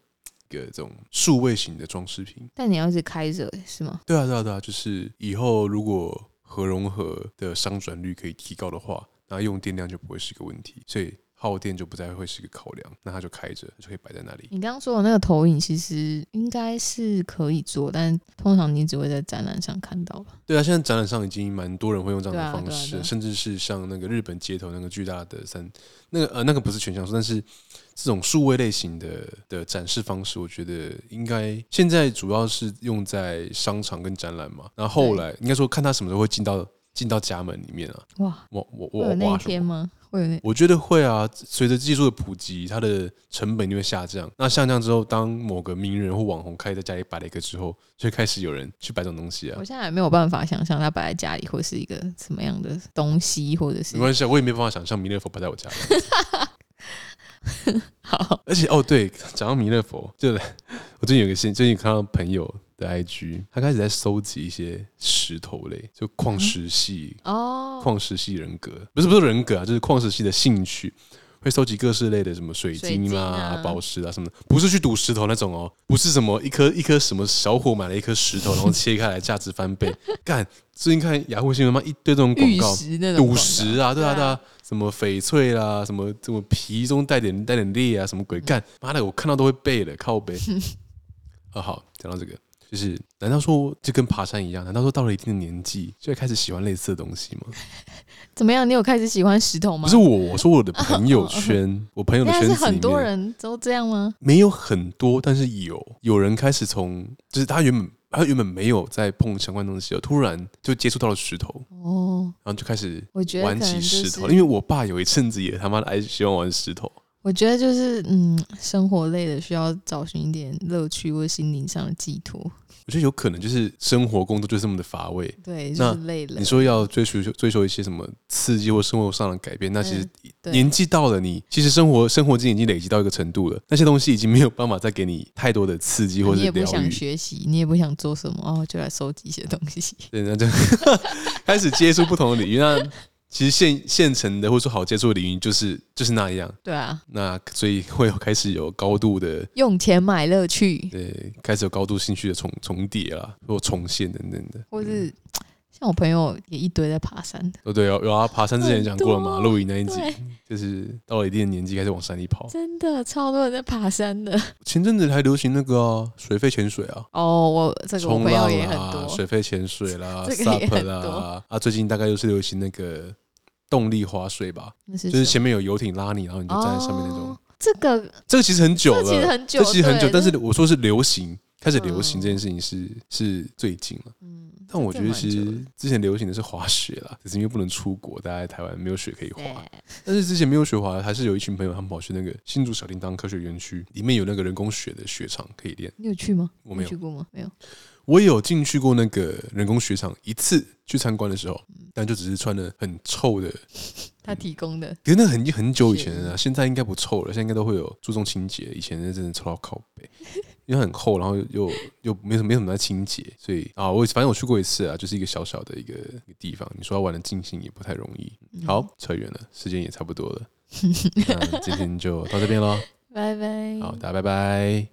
[SPEAKER 2] 一个这种数位型的装饰品。
[SPEAKER 1] 但你要是开着是吗？
[SPEAKER 2] 对啊，对啊，对啊。就是以后如果核融合的商转率可以提高的话，那用电量就不会是一个问题。所以。耗电就不再会是一个考量，那它就开着，就可以摆在那里。
[SPEAKER 1] 你刚刚说的那个投影其实应该是可以做，但通常你只会在展览上看到吧？
[SPEAKER 2] 对啊，现在展览上已经蛮多人会用这样的方式，甚至是像那个日本街头那个巨大的三，那个呃那个不是全像素，但是这种数位类型的的展示方式，我觉得应该现在主要是用在商场跟展览嘛。然后后来应该说看他什么时候会进到进到家门里面啊？哇，我我我
[SPEAKER 1] 那一天吗？会
[SPEAKER 2] 我觉得会啊。随着技术的普及，它的成本就会下降。那下降之后，当某个名人或网红开在家里摆了一个之后，就会开始有人去摆这种东西啊。
[SPEAKER 1] 我现在也没有办法想象他摆在家里会是一个什么样的东西，或者是
[SPEAKER 2] 没关系，我也没办法想象弥勒佛摆在我家里。
[SPEAKER 1] 好，
[SPEAKER 2] 而且哦，对，讲到弥勒佛，就我最近有个新，最近看到朋友。的 IG，他开始在收集一些石头类，就矿石系哦，矿石系人格不是不是人格啊，就是矿石系的兴趣，会收集各式类的什么水晶啊、宝石啊什么的，不是去赌石头那种哦，不是什么一颗一颗什么小伙买了一颗石头，然后切开来价值翻倍，干最近看雅虎新闻嘛，一堆这种广告，赌石啊，对啊对啊，什么翡翠啦，什么什么皮中带点带点裂啊，什么鬼干，妈的我看到都会背了，靠背。啊 好，讲到这个。就是，难道说就跟爬山一样？难道说到了一定的年纪就会开始喜欢类似的东西吗？
[SPEAKER 1] 怎么样？你有开始喜欢石头吗？
[SPEAKER 2] 不是我，我说我的 朋友圈，我朋友的圈子
[SPEAKER 1] 很多人都这样吗？
[SPEAKER 2] 没有很多，但是有有人开始从，就是他原本他原本没有在碰相关东西，突然就接触到了石头哦，然后就开始玩起石头。因为我爸有一阵子也他妈的爱喜欢玩石头。
[SPEAKER 1] 我觉得就是嗯，生活累了，需要找寻一点乐趣或心灵上的寄托。
[SPEAKER 2] 我觉得有可能就是生活工作就这么的乏味，
[SPEAKER 1] 对，就是累了。
[SPEAKER 2] 你说要追求追求一些什么刺激或生活上的改变，那其实年纪到了你，你其实生活生活经验已经累积到一个程度了，那些东西已经没有办法再给你太多的刺激或者。你也不
[SPEAKER 1] 想学习，你也不想做什么哦，就来收集一些东西。
[SPEAKER 2] 对，那就 开始接触不同的领域。那其实现现成的或者说好接触的领域就是就是那样，
[SPEAKER 1] 对啊，
[SPEAKER 2] 那所以会有开始有高度的
[SPEAKER 1] 用钱买乐趣，
[SPEAKER 2] 对，开始有高度兴趣的重重叠啦，或重现等等的，
[SPEAKER 1] 或是像我朋友也一堆在爬山的，
[SPEAKER 2] 哦对，有有啊，爬山之前讲过了嘛，露营那一集，就是到了一定的年纪开始往山里跑，
[SPEAKER 1] 真的超多人在爬山的。
[SPEAKER 2] 前阵子还流行那个、啊、水肺潜水啊，
[SPEAKER 1] 哦，我这个我朋友也很多，
[SPEAKER 2] 水肺潜水啦，SUP 啦，啊，最近大概又是流行那个。动力划水吧，就是前面有游艇拉你，然后你就站在上面那种。哦、这个这个其实很久了，这其实很久，这其实很久。但是我说是流行，开始流行这件事情是、嗯、是最近了。嗯，但我觉得其实之前流行的是滑雪啦，只是因为不能出国，大家在台湾没有雪可以滑。但是之前没有雪滑，还是有一群朋友他们跑去那个新竹小叮当科学园区，里面有那个人工雪的雪场可以练。你有去吗？我没有去过吗？没有。我也有进去过那个人工雪场一次，去参观的时候，但就只是穿的很臭的
[SPEAKER 1] 他提供的。
[SPEAKER 2] 可是那很很久以前啊，现在应该不臭了，现在应该都会有注重清洁。以前那真的臭到靠北，因为很厚，然后又又没什么没什么在清洁，所以啊，我反正我去过一次啊，就是一个小小的一个一个地方。你说要玩的尽兴也不太容易。好，扯远了，时间也差不多了，那今天就到这边喽，
[SPEAKER 1] 拜拜。
[SPEAKER 2] 好，大家拜拜。